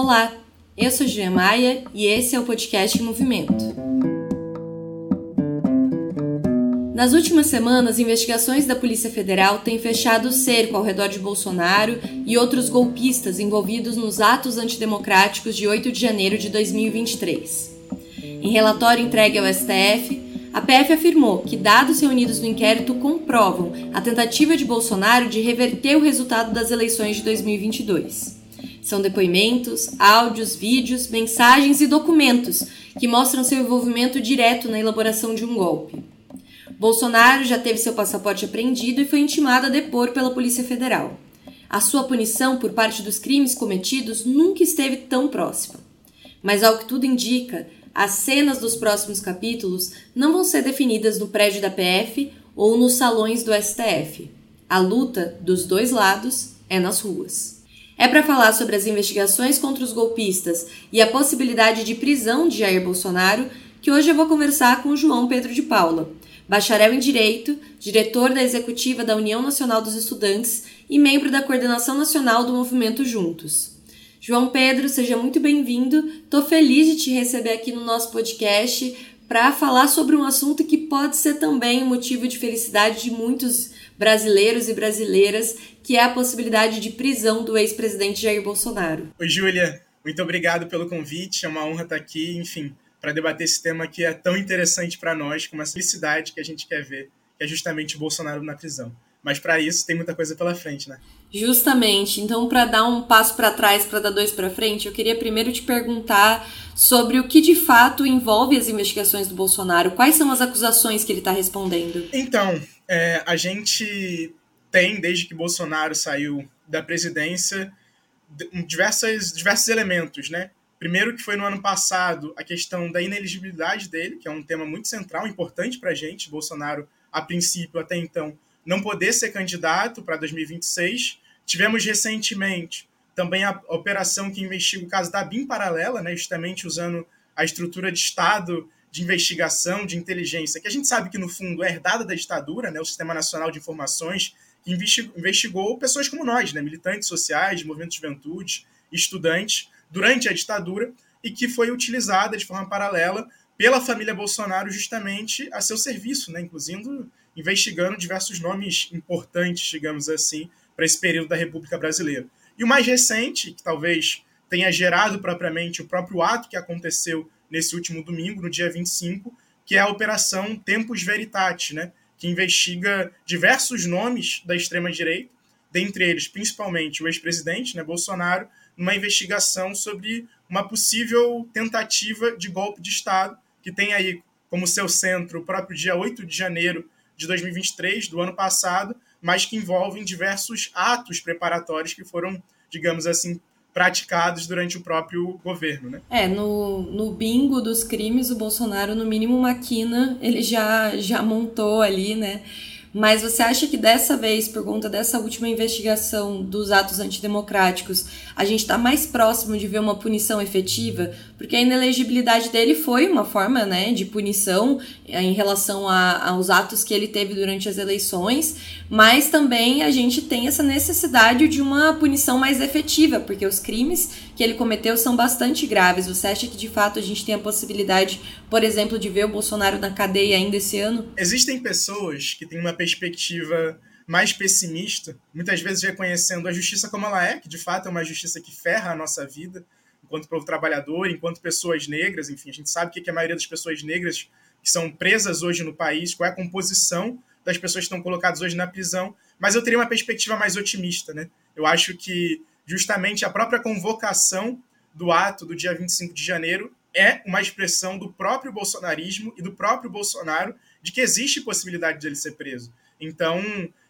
Olá, eu sou Julia Maia e esse é o podcast em Movimento. Nas últimas semanas, investigações da Polícia Federal têm fechado o cerco ao redor de Bolsonaro e outros golpistas envolvidos nos atos antidemocráticos de 8 de janeiro de 2023. Em relatório entregue ao STF, a PF afirmou que dados reunidos no inquérito comprovam a tentativa de Bolsonaro de reverter o resultado das eleições de 2022. São depoimentos, áudios, vídeos, mensagens e documentos que mostram seu envolvimento direto na elaboração de um golpe. Bolsonaro já teve seu passaporte apreendido e foi intimado a depor pela Polícia Federal. A sua punição por parte dos crimes cometidos nunca esteve tão próxima. Mas, ao que tudo indica, as cenas dos próximos capítulos não vão ser definidas no prédio da PF ou nos salões do STF. A luta dos dois lados é nas ruas. É para falar sobre as investigações contra os golpistas e a possibilidade de prisão de Jair Bolsonaro que hoje eu vou conversar com João Pedro de Paula, bacharel em Direito, diretor da executiva da União Nacional dos Estudantes e membro da Coordenação Nacional do Movimento Juntos. João Pedro, seja muito bem-vindo. Estou feliz de te receber aqui no nosso podcast para falar sobre um assunto que pode ser também um motivo de felicidade de muitos brasileiros e brasileiras, que é a possibilidade de prisão do ex-presidente Jair Bolsonaro. Oi, Júlia. Muito obrigado pelo convite. É uma honra estar aqui, enfim, para debater esse tema que é tão interessante para nós, com uma felicidade que a gente quer ver, que é justamente o Bolsonaro na prisão. Mas para isso tem muita coisa pela frente, né? Justamente. Então, para dar um passo para trás, para dar dois para frente, eu queria primeiro te perguntar sobre o que de fato envolve as investigações do Bolsonaro. Quais são as acusações que ele está respondendo? Então, é, a gente tem, desde que Bolsonaro saiu da presidência, diversas, diversos elementos, né? Primeiro que foi no ano passado a questão da ineligibilidade dele, que é um tema muito central, importante para a gente. Bolsonaro, a princípio, até então, não poder ser candidato para 2026. Tivemos recentemente também a operação que investiga o caso da BIM paralela, né, justamente usando a estrutura de Estado de investigação, de inteligência, que a gente sabe que no fundo é herdada da ditadura, né, o Sistema Nacional de Informações, que investigou pessoas como nós, né, militantes sociais, movimento de juventude, estudantes, durante a ditadura, e que foi utilizada de forma paralela pela família Bolsonaro justamente a seu serviço, né, incluindo investigando diversos nomes importantes, digamos assim, para esse período da República Brasileira. E o mais recente, que talvez tenha gerado propriamente o próprio ato que aconteceu nesse último domingo, no dia 25, que é a Operação Tempus Veritatis, né, que investiga diversos nomes da extrema-direita, dentre eles principalmente o ex-presidente né, Bolsonaro, numa investigação sobre uma possível tentativa de golpe de Estado, que tem aí como seu centro o próprio dia 8 de janeiro de 2023, do ano passado, mas que envolvem diversos atos preparatórios que foram, digamos assim, praticados durante o próprio governo, né? É, no, no bingo dos crimes, o Bolsonaro, no mínimo uma quina, ele já, já montou ali, né? Mas você acha que dessa vez, por conta dessa última investigação dos atos antidemocráticos, a gente está mais próximo de ver uma punição efetiva? Porque a inelegibilidade dele foi uma forma né, de punição eh, em relação a, aos atos que ele teve durante as eleições, mas também a gente tem essa necessidade de uma punição mais efetiva, porque os crimes que ele cometeu são bastante graves. Você acha que de fato a gente tem a possibilidade, por exemplo, de ver o Bolsonaro na cadeia ainda esse ano? Existem pessoas que têm uma perspectiva mais pessimista, muitas vezes reconhecendo a justiça como ela é, que de fato é uma justiça que ferra a nossa vida, enquanto povo trabalhador, enquanto pessoas negras, enfim, a gente sabe o que a maioria das pessoas negras que são presas hoje no país, qual é a composição das pessoas que estão colocadas hoje na prisão, mas eu teria uma perspectiva mais otimista, né? Eu acho que justamente a própria convocação do ato do dia 25 de janeiro é uma expressão do próprio bolsonarismo e do próprio Bolsonaro de que existe possibilidade de ele ser preso. Então,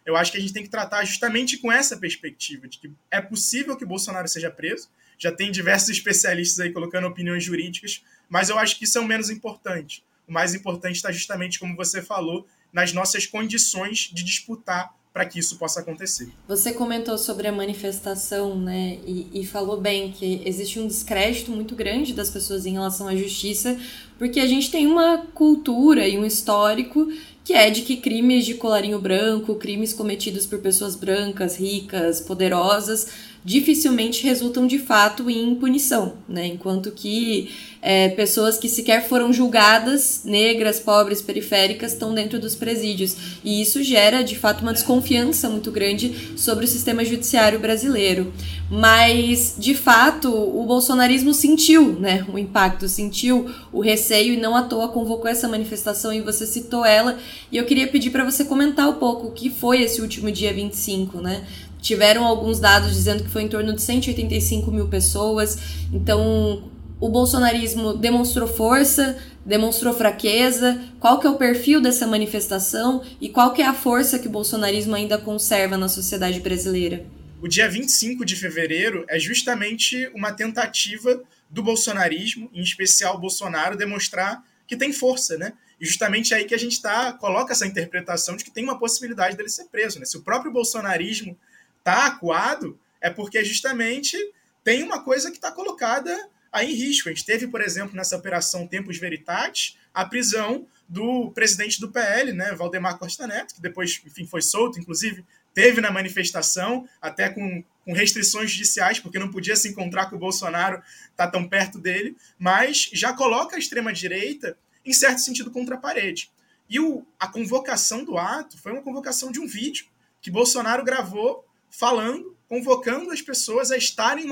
eu acho que a gente tem que tratar justamente com essa perspectiva, de que é possível que Bolsonaro seja preso. Já tem diversos especialistas aí colocando opiniões jurídicas, mas eu acho que isso é o menos importante. O mais importante está justamente, como você falou, nas nossas condições de disputar para que isso possa acontecer. Você comentou sobre a manifestação, né, e, e, falou bem que existe um descrédito muito grande das pessoas em relação à justiça, porque a gente tem uma cultura e um histórico que é de que crimes de colarinho branco, crimes cometidos por pessoas brancas, ricas, poderosas, dificilmente resultam de fato em punição, né? Enquanto que é, pessoas que sequer foram julgadas, negras, pobres, periféricas, estão dentro dos presídios. E isso gera, de fato, uma desconfiança muito grande sobre o sistema judiciário brasileiro. Mas, de fato, o bolsonarismo sentiu né, o impacto, sentiu o receio e não à toa convocou essa manifestação e você citou ela. E eu queria pedir para você comentar um pouco o que foi esse último dia 25, né? Tiveram alguns dados dizendo que foi em torno de 185 mil pessoas. Então, o bolsonarismo demonstrou força, demonstrou fraqueza? Qual que é o perfil dessa manifestação e qual que é a força que o bolsonarismo ainda conserva na sociedade brasileira? O dia 25 de fevereiro é justamente uma tentativa do bolsonarismo, em especial Bolsonaro, demonstrar que tem força, né? E justamente aí que a gente tá, coloca essa interpretação de que tem uma possibilidade dele ser preso. Né? Se o próprio bolsonarismo está acuado, é porque justamente tem uma coisa que está colocada aí em risco. A gente teve, por exemplo, nessa operação Tempos Veritatis, a prisão do presidente do PL, né, Valdemar Costa Neto, que depois, enfim, foi solto, inclusive teve na manifestação, até com, com restrições judiciais, porque não podia se encontrar com o Bolsonaro, tá tão perto dele, mas já coloca a extrema-direita, em certo sentido, contra a parede. E o, a convocação do ato foi uma convocação de um vídeo que Bolsonaro gravou falando, convocando as pessoas a estarem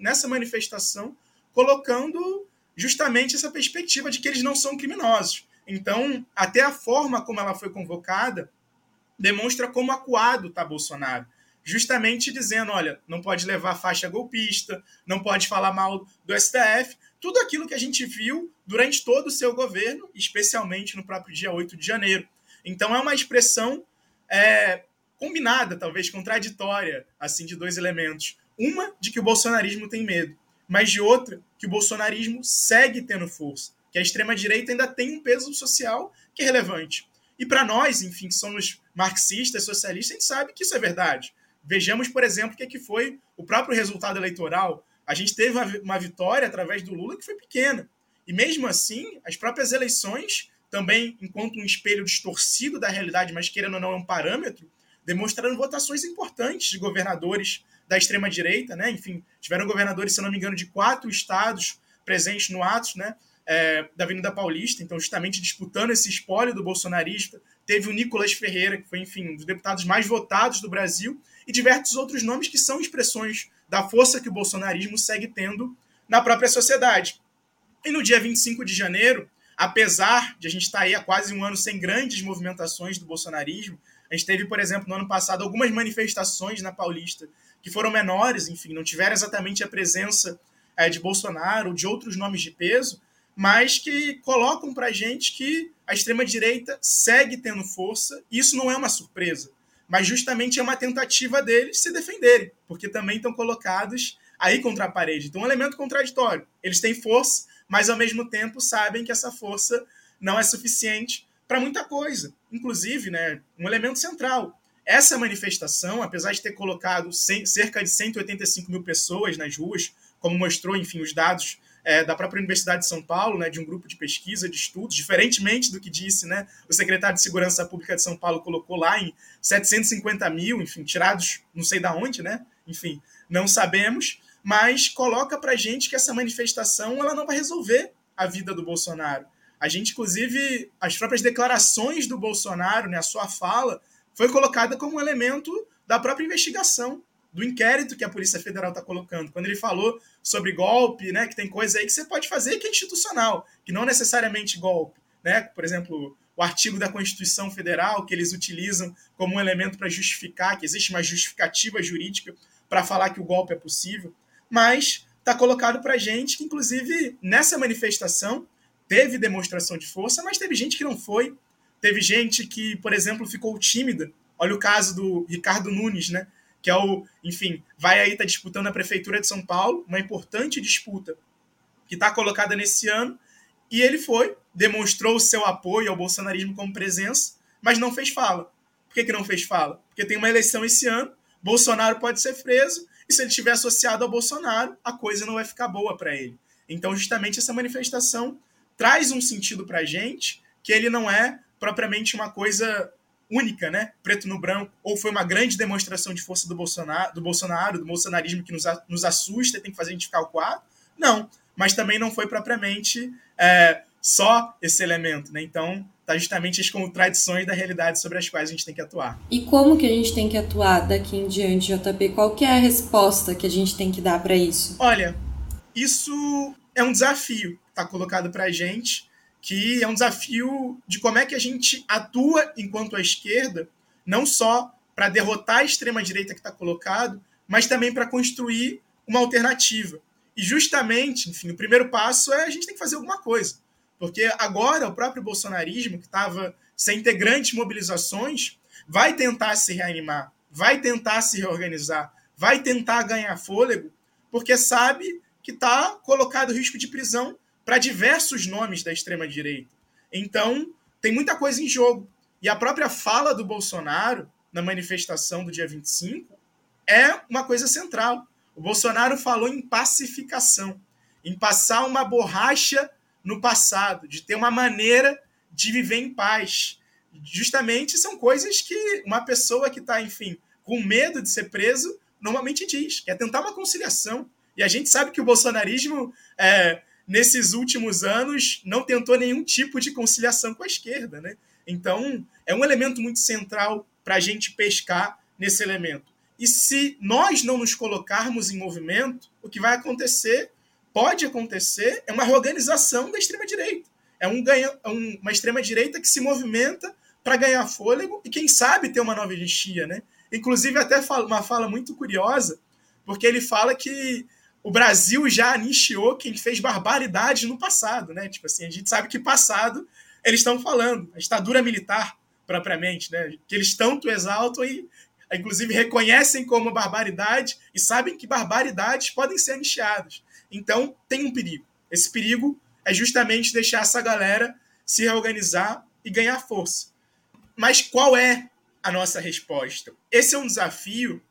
nessa manifestação colocando justamente essa perspectiva de que eles não são criminosos. Então, até a forma como ela foi convocada demonstra como acuado está Bolsonaro. Justamente dizendo: olha, não pode levar faixa golpista, não pode falar mal do STF, tudo aquilo que a gente viu durante todo o seu governo, especialmente no próprio dia 8 de janeiro. Então, é uma expressão é, combinada, talvez contraditória, assim, de dois elementos. Uma, de que o bolsonarismo tem medo mas de outra, que o bolsonarismo segue tendo força, que a extrema-direita ainda tem um peso social que é relevante. E para nós, enfim, que somos marxistas, socialistas, a gente sabe que isso é verdade. Vejamos, por exemplo, o que, é que foi o próprio resultado eleitoral. A gente teve uma vitória através do Lula que foi pequena. E mesmo assim, as próprias eleições, também enquanto um espelho distorcido da realidade, mas querendo ou não é um parâmetro, demonstraram votações importantes de governadores da extrema-direita, né? Enfim, tiveram governadores, se não me engano, de quatro estados presentes no Atos, né? É, da Avenida Paulista, então justamente disputando esse espólio do bolsonarista. Teve o Nicolas Ferreira, que foi, enfim, um dos deputados mais votados do Brasil, e diversos outros nomes que são expressões da força que o bolsonarismo segue tendo na própria sociedade. E no dia 25 de janeiro, apesar de a gente estar aí há quase um ano sem grandes movimentações do bolsonarismo, a gente teve, por exemplo, no ano passado, algumas manifestações na Paulista que foram menores, enfim, não tiveram exatamente a presença é, de Bolsonaro ou de outros nomes de peso, mas que colocam para a gente que a extrema-direita segue tendo força. Isso não é uma surpresa, mas justamente é uma tentativa deles se defenderem, porque também estão colocados aí contra a parede. Então, um elemento contraditório. Eles têm força, mas ao mesmo tempo sabem que essa força não é suficiente para muita coisa. Inclusive, né, um elemento central, essa manifestação, apesar de ter colocado cerca de 185 mil pessoas nas ruas, como mostrou, enfim, os dados é, da própria Universidade de São Paulo, né, de um grupo de pesquisa, de estudos, diferentemente do que disse né, o secretário de Segurança Pública de São Paulo, colocou lá em 750 mil, enfim, tirados não sei da onde, né? Enfim, não sabemos, mas coloca para gente que essa manifestação ela não vai resolver a vida do Bolsonaro. A gente, inclusive, as próprias declarações do Bolsonaro, né, a sua fala, foi colocada como um elemento da própria investigação, do inquérito que a Polícia Federal está colocando. Quando ele falou sobre golpe, né, que tem coisa aí que você pode fazer que é institucional, que não necessariamente golpe. Né? Por exemplo, o artigo da Constituição Federal, que eles utilizam como um elemento para justificar, que existe uma justificativa jurídica para falar que o golpe é possível. Mas está colocado para gente que, inclusive, nessa manifestação, teve demonstração de força, mas teve gente que não foi, Teve gente que, por exemplo, ficou tímida. Olha o caso do Ricardo Nunes, né? Que é o, enfim, vai aí tá disputando a prefeitura de São Paulo, uma importante disputa que está colocada nesse ano. E ele foi, demonstrou o seu apoio ao bolsonarismo como presença, mas não fez fala. Por que, que não fez fala? Porque tem uma eleição esse ano, Bolsonaro pode ser preso, e se ele estiver associado ao Bolsonaro, a coisa não vai ficar boa para ele. Então, justamente essa manifestação traz um sentido para a gente que ele não é propriamente uma coisa única, né? Preto no branco, ou foi uma grande demonstração de força do Bolsonaro, do Bolsonaro, do bolsonarismo que nos, nos assusta e tem que fazer a gente ficar o quadro? Não, mas também não foi propriamente é, só esse elemento, né? Então, tá justamente as contradições da realidade sobre as quais a gente tem que atuar. E como que a gente tem que atuar daqui em diante, JP? Qual que é a resposta que a gente tem que dar para isso? Olha, isso é um desafio que tá colocado para a gente que é um desafio de como é que a gente atua enquanto a esquerda, não só para derrotar a extrema-direita que está colocado, mas também para construir uma alternativa. E justamente, enfim, o primeiro passo é a gente tem que fazer alguma coisa. Porque agora o próprio bolsonarismo, que estava sem ter grandes mobilizações, vai tentar se reanimar, vai tentar se reorganizar, vai tentar ganhar fôlego, porque sabe que está colocado risco de prisão para diversos nomes da extrema-direita. Então, tem muita coisa em jogo. E a própria fala do Bolsonaro na manifestação do dia 25 é uma coisa central. O Bolsonaro falou em pacificação, em passar uma borracha no passado, de ter uma maneira de viver em paz. Justamente são coisas que uma pessoa que está, enfim, com medo de ser preso, normalmente diz, que é tentar uma conciliação. E a gente sabe que o bolsonarismo é, nesses últimos anos, não tentou nenhum tipo de conciliação com a esquerda. Né? Então, é um elemento muito central para a gente pescar nesse elemento. E se nós não nos colocarmos em movimento, o que vai acontecer, pode acontecer, é uma reorganização da extrema-direita. É um ganha, é uma extrema-direita que se movimenta para ganhar fôlego e, quem sabe, ter uma nova anistia. Né? Inclusive, até uma fala muito curiosa, porque ele fala que o Brasil já anistiou quem fez barbaridades no passado, né? Tipo assim, a gente sabe que passado eles estão falando, a ditadura militar propriamente, né? Que eles tanto exaltam e inclusive reconhecem como barbaridade e sabem que barbaridades podem ser anistiadas. Então, tem um perigo. Esse perigo é justamente deixar essa galera se reorganizar e ganhar força. Mas qual é a nossa resposta? Esse é um desafio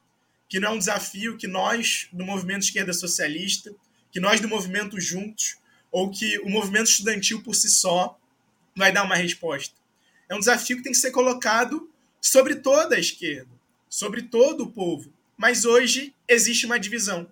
que não é um desafio que nós, do movimento esquerda socialista, que nós do movimento juntos, ou que o movimento estudantil por si só vai dar uma resposta. É um desafio que tem que ser colocado sobre toda a esquerda, sobre todo o povo. Mas hoje existe uma divisão.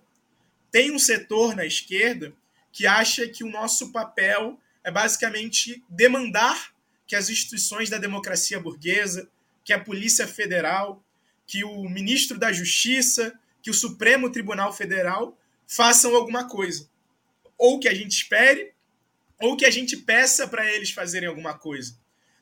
Tem um setor na esquerda que acha que o nosso papel é basicamente demandar que as instituições da democracia burguesa, que a Polícia Federal, que o ministro da Justiça, que o Supremo Tribunal Federal façam alguma coisa. Ou que a gente espere, ou que a gente peça para eles fazerem alguma coisa.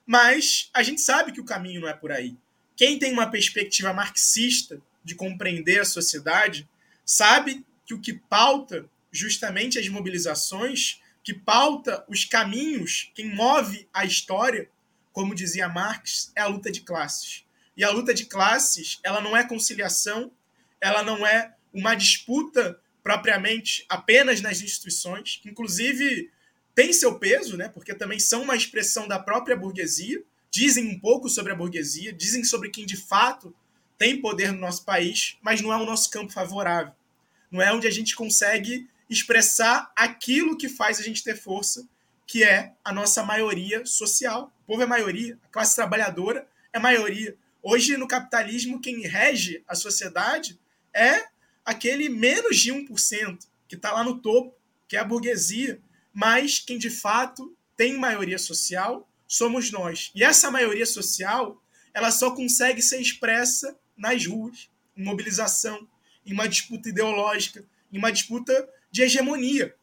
Mas a gente sabe que o caminho não é por aí. Quem tem uma perspectiva marxista de compreender a sociedade sabe que o que pauta justamente as mobilizações, que pauta os caminhos, quem move a história, como dizia Marx, é a luta de classes. E a luta de classes, ela não é conciliação, ela não é uma disputa propriamente apenas nas instituições, que inclusive tem seu peso, né, porque também são uma expressão da própria burguesia, dizem um pouco sobre a burguesia, dizem sobre quem de fato tem poder no nosso país, mas não é o nosso campo favorável. Não é onde a gente consegue expressar aquilo que faz a gente ter força, que é a nossa maioria social. O povo é maioria, a classe trabalhadora é maioria. Hoje, no capitalismo, quem rege a sociedade é aquele menos de 1%, que está lá no topo, que é a burguesia. Mas quem de fato tem maioria social somos nós. E essa maioria social ela só consegue ser expressa nas ruas, em mobilização, em uma disputa ideológica, em uma disputa de hegemonia.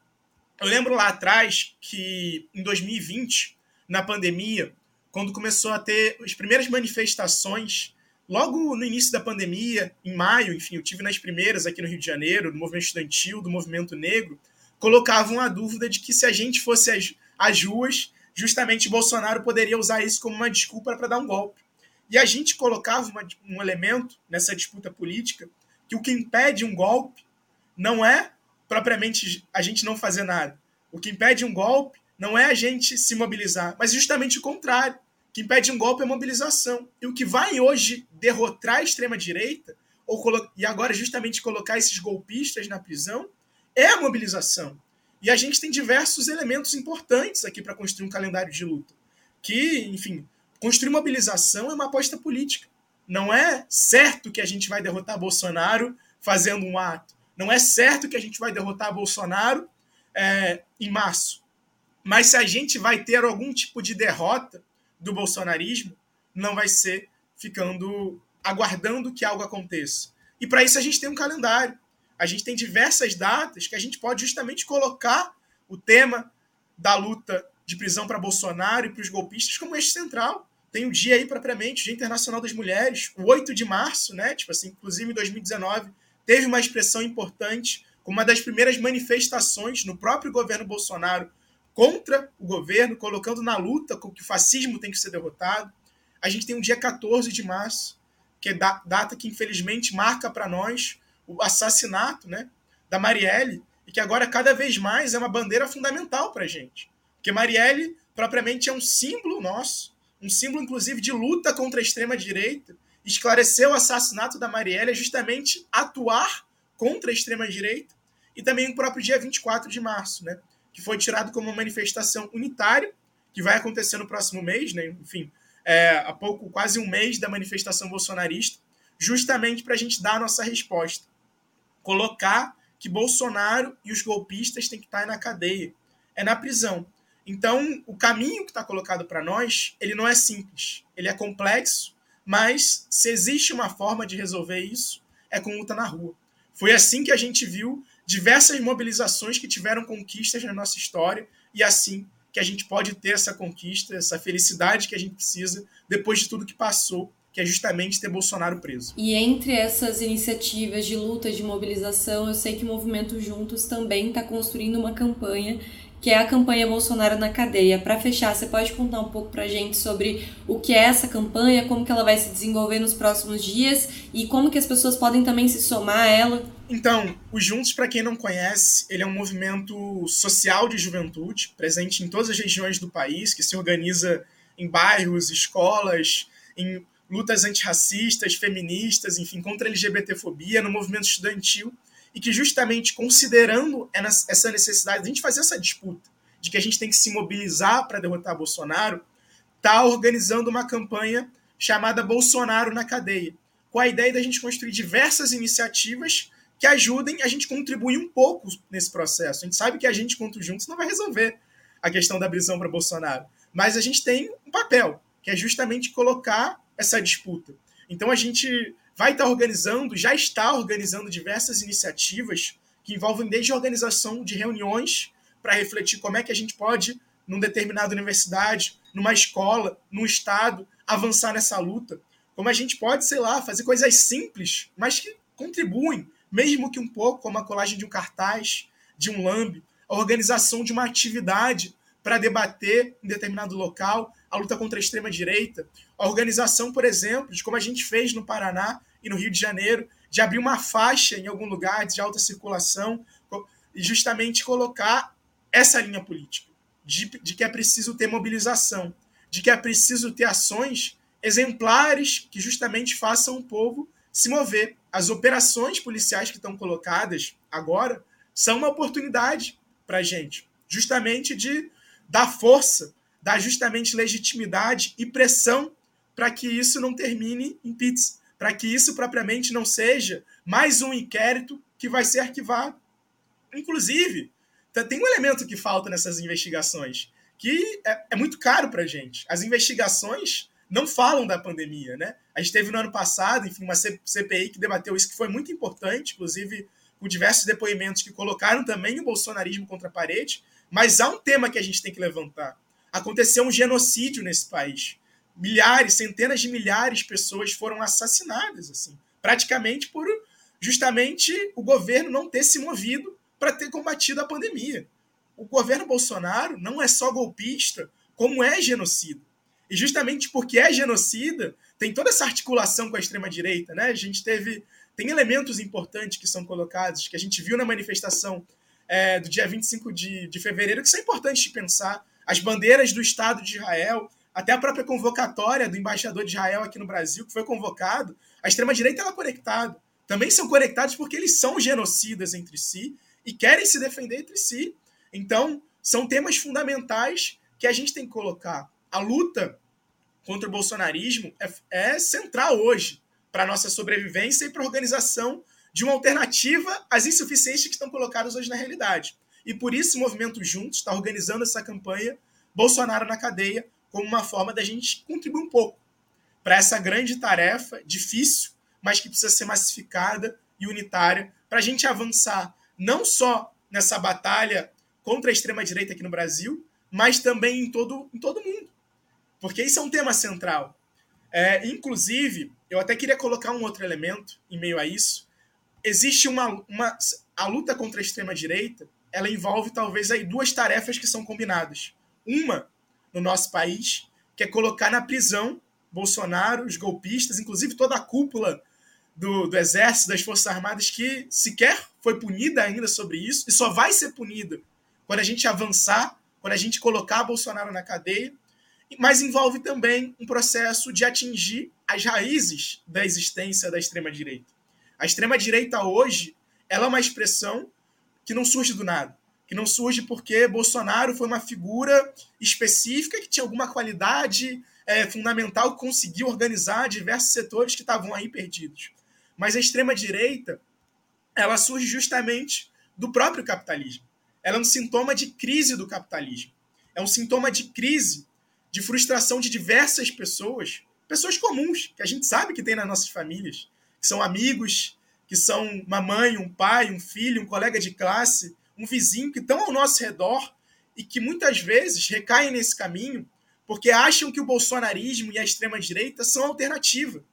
Eu lembro lá atrás que, em 2020, na pandemia, quando começou a ter as primeiras manifestações, logo no início da pandemia, em maio, enfim, eu tive nas primeiras aqui no Rio de Janeiro, do movimento estudantil, do movimento negro, colocavam a dúvida de que se a gente fosse às, ruas, justamente Bolsonaro poderia usar isso como uma desculpa para dar um golpe. E a gente colocava uma, um elemento nessa disputa política que o que impede um golpe não é propriamente a gente não fazer nada. O que impede um golpe não é a gente se mobilizar, mas justamente o contrário. Que impede um golpe é mobilização. E o que vai hoje derrotar a extrema-direita, e agora justamente colocar esses golpistas na prisão, é a mobilização. E a gente tem diversos elementos importantes aqui para construir um calendário de luta. Que, enfim, construir mobilização é uma aposta política. Não é certo que a gente vai derrotar Bolsonaro fazendo um ato. Não é certo que a gente vai derrotar Bolsonaro é, em março. Mas se a gente vai ter algum tipo de derrota do bolsonarismo, não vai ser ficando aguardando que algo aconteça. E para isso a gente tem um calendário. A gente tem diversas datas que a gente pode justamente colocar o tema da luta de prisão para Bolsonaro e para os golpistas como eixo central. Tem o dia aí propriamente, o Dia Internacional das Mulheres, o 8 de março, né? Tipo assim, inclusive em 2019 teve uma expressão importante como uma das primeiras manifestações no próprio governo Bolsonaro contra o governo, colocando na luta com que o fascismo tem que ser derrotado. A gente tem o dia 14 de março, que é data que infelizmente marca para nós o assassinato né, da Marielle, e que agora cada vez mais é uma bandeira fundamental para a gente. Porque Marielle, propriamente, é um símbolo nosso, um símbolo, inclusive, de luta contra a extrema-direita. Esclarecer o assassinato da Marielle é justamente atuar contra a extrema-direita, e também o próprio dia 24 de março, né, que foi tirado como uma manifestação unitária, que vai acontecer no próximo mês, né, enfim, é, há pouco, quase um mês da manifestação bolsonarista, justamente para a gente dar a nossa resposta. Colocar que Bolsonaro e os golpistas têm que estar na cadeia, é na prisão. Então, o caminho que está colocado para nós, ele não é simples, ele é complexo, mas se existe uma forma de resolver isso, é com luta na rua. Foi assim que a gente viu diversas mobilizações que tiveram conquistas na nossa história e assim que a gente pode ter essa conquista, essa felicidade que a gente precisa depois de tudo que passou, que é justamente ter Bolsonaro preso. E entre essas iniciativas de luta, de mobilização, eu sei que o Movimento Juntos também está construindo uma campanha que é a campanha Bolsonaro na cadeia. Para fechar, você pode contar um pouco para a gente sobre o que é essa campanha, como que ela vai se desenvolver nos próximos dias e como que as pessoas podem também se somar a ela? Então, o Juntos, para quem não conhece, ele é um movimento social de juventude, presente em todas as regiões do país, que se organiza em bairros, escolas, em lutas antirracistas, feministas, enfim, contra a LGBTfobia, no movimento estudantil e que justamente considerando essa necessidade de a gente fazer essa disputa, de que a gente tem que se mobilizar para derrotar Bolsonaro, está organizando uma campanha chamada Bolsonaro na cadeia, com a ideia da gente construir diversas iniciativas que ajudem a gente contribuir um pouco nesse processo. A gente sabe que a gente, contra Juntos, não vai resolver a questão da prisão para Bolsonaro, mas a gente tem um papel, que é justamente colocar essa disputa. Então a gente vai estar organizando, já está organizando diversas iniciativas que envolvem desde a organização de reuniões para refletir como é que a gente pode, numa determinada universidade, numa escola, num estado, avançar nessa luta. Como a gente pode, sei lá, fazer coisas simples, mas que contribuem, mesmo que um pouco, como a colagem de um cartaz, de um lambe, a organização de uma atividade para debater em determinado local a luta contra a extrema-direita, a organização, por exemplo, de como a gente fez no Paraná e no Rio de Janeiro, de abrir uma faixa em algum lugar de alta circulação e justamente colocar essa linha política, de, de que é preciso ter mobilização, de que é preciso ter ações exemplares que justamente façam o povo se mover. As operações policiais que estão colocadas agora são uma oportunidade para a gente, justamente de dar força, dar justamente legitimidade e pressão para que isso não termine em pizza, para que isso propriamente não seja mais um inquérito que vai ser arquivado. Inclusive, tem um elemento que falta nessas investigações, que é, é muito caro para a gente. As investigações não falam da pandemia, né? A gente teve no ano passado, enfim, uma CPI que debateu isso, que foi muito importante, inclusive com diversos depoimentos que colocaram também o bolsonarismo contra a parede, mas há um tema que a gente tem que levantar. Aconteceu um genocídio nesse país. Milhares, centenas de milhares de pessoas foram assassinadas, assim, praticamente por justamente o governo não ter se movido para ter combatido a pandemia. O governo Bolsonaro não é só golpista, como é genocida. E justamente porque é genocida, tem toda essa articulação com a extrema-direita, né? A gente teve. Tem elementos importantes que são colocados, que a gente viu na manifestação é, do dia 25 de, de fevereiro, que são importantes de pensar. As bandeiras do Estado de Israel, até a própria convocatória do embaixador de Israel aqui no Brasil, que foi convocado, a extrema-direita é conectada. Também são conectados porque eles são genocidas entre si e querem se defender entre si. Então, são temas fundamentais que a gente tem que colocar. A luta contra o bolsonarismo é, é central hoje para a nossa sobrevivência e para a organização de uma alternativa às insuficiências que estão colocadas hoje na realidade. E por isso o Movimento Juntos está organizando essa campanha Bolsonaro na cadeia como uma forma da gente contribuir um pouco para essa grande tarefa, difícil, mas que precisa ser massificada e unitária para a gente avançar não só nessa batalha contra a extrema-direita aqui no Brasil, mas também em todo, em todo mundo. Porque isso é um tema central. É, inclusive, eu até queria colocar um outro elemento em meio a isso. Existe uma. uma a luta contra a extrema-direita ela envolve talvez aí duas tarefas que são combinadas. Uma, no nosso país, que é colocar na prisão Bolsonaro, os golpistas, inclusive toda a cúpula do, do Exército, das Forças Armadas, que sequer foi punida ainda sobre isso, e só vai ser punida quando a gente avançar, quando a gente colocar Bolsonaro na cadeia, mas envolve também um processo de atingir as raízes da existência da extrema-direita. A extrema-direita hoje ela é uma expressão que não surge do nada, que não surge porque Bolsonaro foi uma figura específica que tinha alguma qualidade é, fundamental conseguiu organizar diversos setores que estavam aí perdidos. Mas a extrema-direita ela surge justamente do próprio capitalismo. Ela é um sintoma de crise do capitalismo. É um sintoma de crise, de frustração de diversas pessoas, pessoas comuns, que a gente sabe que tem nas nossas famílias, que são amigos, que são uma mãe, um pai, um filho, um colega de classe, um vizinho, que estão ao nosso redor e que muitas vezes recaem nesse caminho porque acham que o bolsonarismo e a extrema-direita são alternativa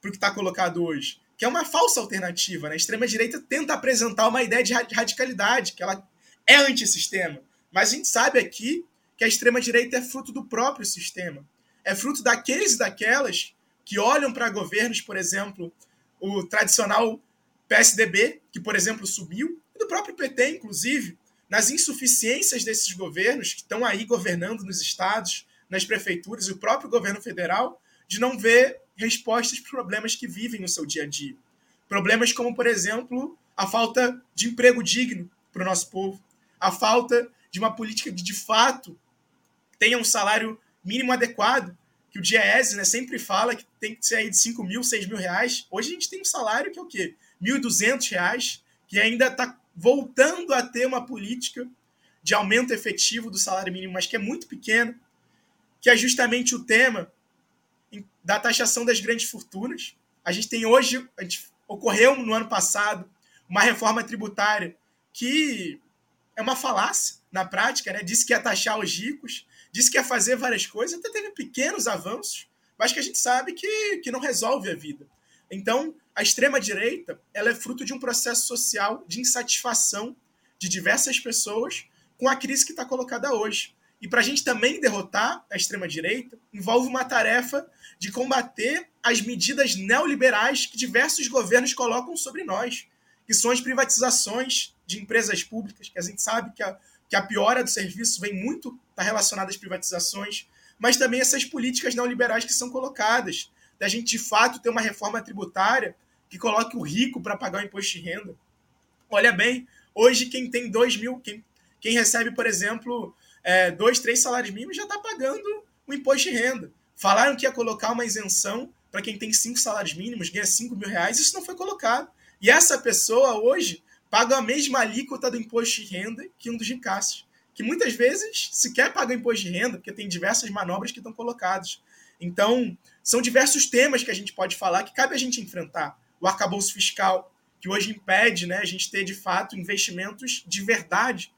para o que está colocado hoje, que é uma falsa alternativa. Né? A extrema-direita tenta apresentar uma ideia de radicalidade, que ela é antissistema. Mas a gente sabe aqui que a extrema-direita é fruto do próprio sistema. É fruto daqueles e daquelas que olham para governos, por exemplo, o tradicional PSDB, que, por exemplo, subiu, e do próprio PT, inclusive, nas insuficiências desses governos que estão aí governando nos estados, nas prefeituras e o próprio governo federal, de não ver respostas para problemas que vivem no seu dia a dia. Problemas como, por exemplo, a falta de emprego digno para o nosso povo, a falta de uma política que, de fato, tenha um salário mínimo adequado, que o DIEESE né, sempre fala que tem que ser aí de 5 mil, 6 mil reais. Hoje a gente tem um salário que é o quê? 1.200 reais, que ainda está voltando a ter uma política de aumento efetivo do salário mínimo, mas que é muito pequeno, que é justamente o tema da taxação das grandes fortunas. A gente tem hoje, gente, ocorreu no ano passado, uma reforma tributária que é uma falácia na prática, né? Disse que ia taxar os ricos, disse que ia fazer várias coisas, até teve pequenos avanços, mas que a gente sabe que, que não resolve a vida. Então, a extrema-direita ela é fruto de um processo social de insatisfação de diversas pessoas com a crise que está colocada hoje. E para a gente também derrotar a extrema-direita, envolve uma tarefa de combater as medidas neoliberais que diversos governos colocam sobre nós, que são as privatizações de empresas públicas, que a gente sabe que a, que a piora do serviço vem muito tá relacionada às privatizações, mas também essas políticas neoliberais que são colocadas, da gente de fato ter uma reforma tributária que coloque o rico para pagar o imposto de renda. Olha bem, hoje quem tem dois mil, quem, quem recebe, por exemplo, é, dois, três salários mínimos já está pagando o imposto de renda. Falaram que ia colocar uma isenção para quem tem cinco salários mínimos, ganha cinco mil reais, isso não foi colocado. E essa pessoa hoje paga a mesma alíquota do imposto de renda que um dos ricaços, que muitas vezes sequer paga imposto de renda, porque tem diversas manobras que estão colocadas. Então, são diversos temas que a gente pode falar que cabe a gente enfrentar. O arcabouço fiscal, que hoje impede né, a gente ter, de fato, investimentos de verdade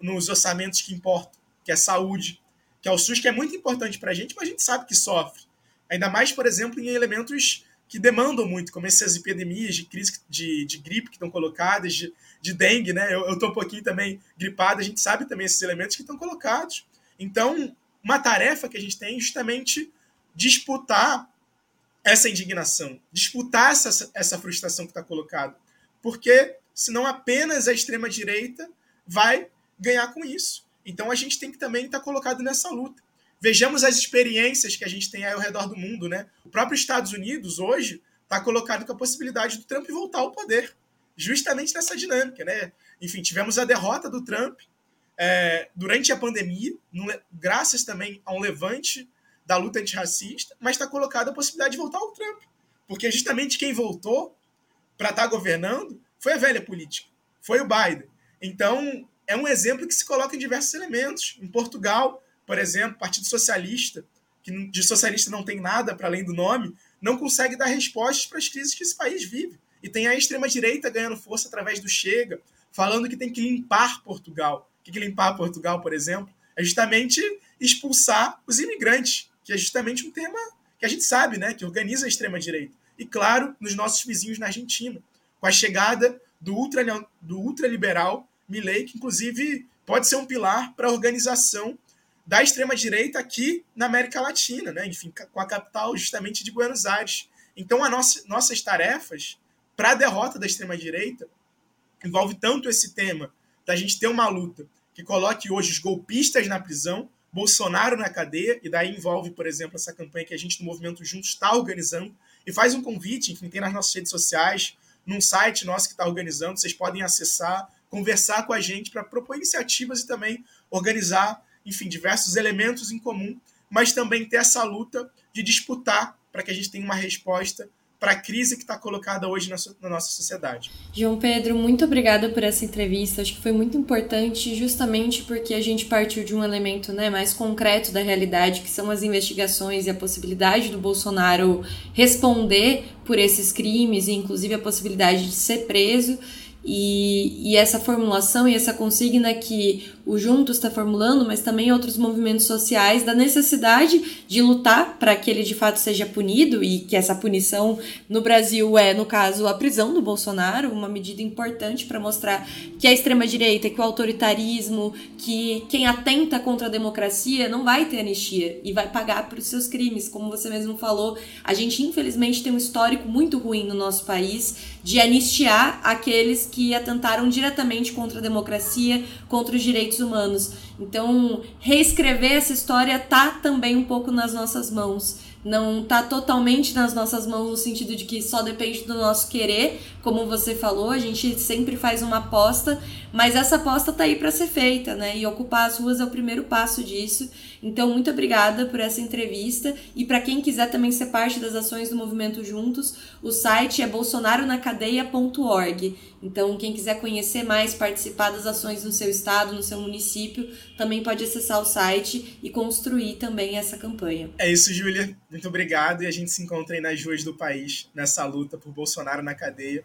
nos orçamentos que importam, que é saúde, que é o SUS, que é muito importante para a gente, mas a gente sabe que sofre. Ainda mais, por exemplo, em elementos que demandam muito, como essas epidemias de crise de, de gripe que estão colocadas, de, de dengue, né? Eu estou um pouquinho também gripado, a gente sabe também esses elementos que estão colocados. Então, uma tarefa que a gente tem é justamente disputar essa indignação, disputar essa, essa frustração que está colocada. Porque senão apenas a extrema-direita vai ganhar com isso. Então a gente tem que também estar tá colocado nessa luta. Vejamos as experiências que a gente tem aí ao redor do mundo, né? O próprio Estados Unidos hoje está colocado com a possibilidade do Trump voltar ao poder, justamente nessa dinâmica, né? Enfim, tivemos a derrota do Trump é, durante a pandemia, no, graças também a um levante da luta antirracista, mas está colocada a possibilidade de voltar ao Trump. Porque justamente quem voltou para estar tá governando foi a velha política, foi o Biden. Então, é um exemplo que se coloca em diversos elementos. Em Portugal, por exemplo, Partido Socialista, que de socialista não tem nada para além do nome, não consegue dar respostas para as crises que esse país vive. E tem a extrema-direita ganhando força através do Chega, falando que tem que limpar Portugal. O que é limpar Portugal, por exemplo? É justamente expulsar os imigrantes, que é justamente um tema que a gente sabe, né, que organiza a extrema-direita. E, claro, nos nossos vizinhos na Argentina, com a chegada do, ultra, do ultraliberal Milley, que inclusive pode ser um pilar para a organização da extrema-direita aqui na América Latina, né? enfim, com a capital justamente de Buenos Aires. Então, a nossa, nossas tarefas para a derrota da extrema-direita envolve tanto esse tema da gente ter uma luta que coloque hoje os golpistas na prisão, Bolsonaro na cadeia, e daí envolve, por exemplo, essa campanha que a gente do Movimento Juntos está organizando, e faz um convite, enfim, tem nas nossas redes sociais, num site nosso que está organizando, vocês podem acessar, conversar com a gente para propor iniciativas e também organizar, enfim, diversos elementos em comum, mas também ter essa luta de disputar para que a gente tenha uma resposta para a crise que está colocada hoje na, na, nossa sociedade. João Pedro, muito obrigada por essa entrevista. Acho que foi muito importante, justamente porque a gente partiu de um elemento né, mais concreto da realidade, que são as investigações e a possibilidade do Bolsonaro responder por esses crimes, e inclusive a possibilidade de ser preso. E, e, essa formulação e essa consigna que o Juntos está formulando, mas também outros movimentos sociais, da necessidade de lutar para que ele de fato seja punido e que essa punição no Brasil é, no caso, a prisão do Bolsonaro, uma medida importante para mostrar que a extrema-direita, que o autoritarismo, que quem atenta contra a democracia não vai ter anistia e vai pagar por seus crimes. Como você mesmo falou, a gente infelizmente tem um histórico muito ruim no nosso país de anistiar aqueles que atentaram diretamente contra a democracia, contra os direitos humanos. Então, reescrever essa história tá também um pouco nas nossas mãos. Não tá totalmente nas nossas mãos no sentido de que só depende do nosso querer, como você falou, a gente sempre faz uma aposta, mas essa aposta tá aí para ser feita, né? E ocupar as ruas é o primeiro passo disso. Então, muito obrigada por essa entrevista. E para quem quiser também ser parte das ações do Movimento Juntos, o site é bolsonaronacadeia.org. Então, quem quiser conhecer mais, participar das ações no seu estado, no seu município, também pode acessar o site e construir também essa campanha. É isso, Júlia. Muito obrigado. E a gente se encontra aí nas ruas do país nessa luta por Bolsonaro na cadeia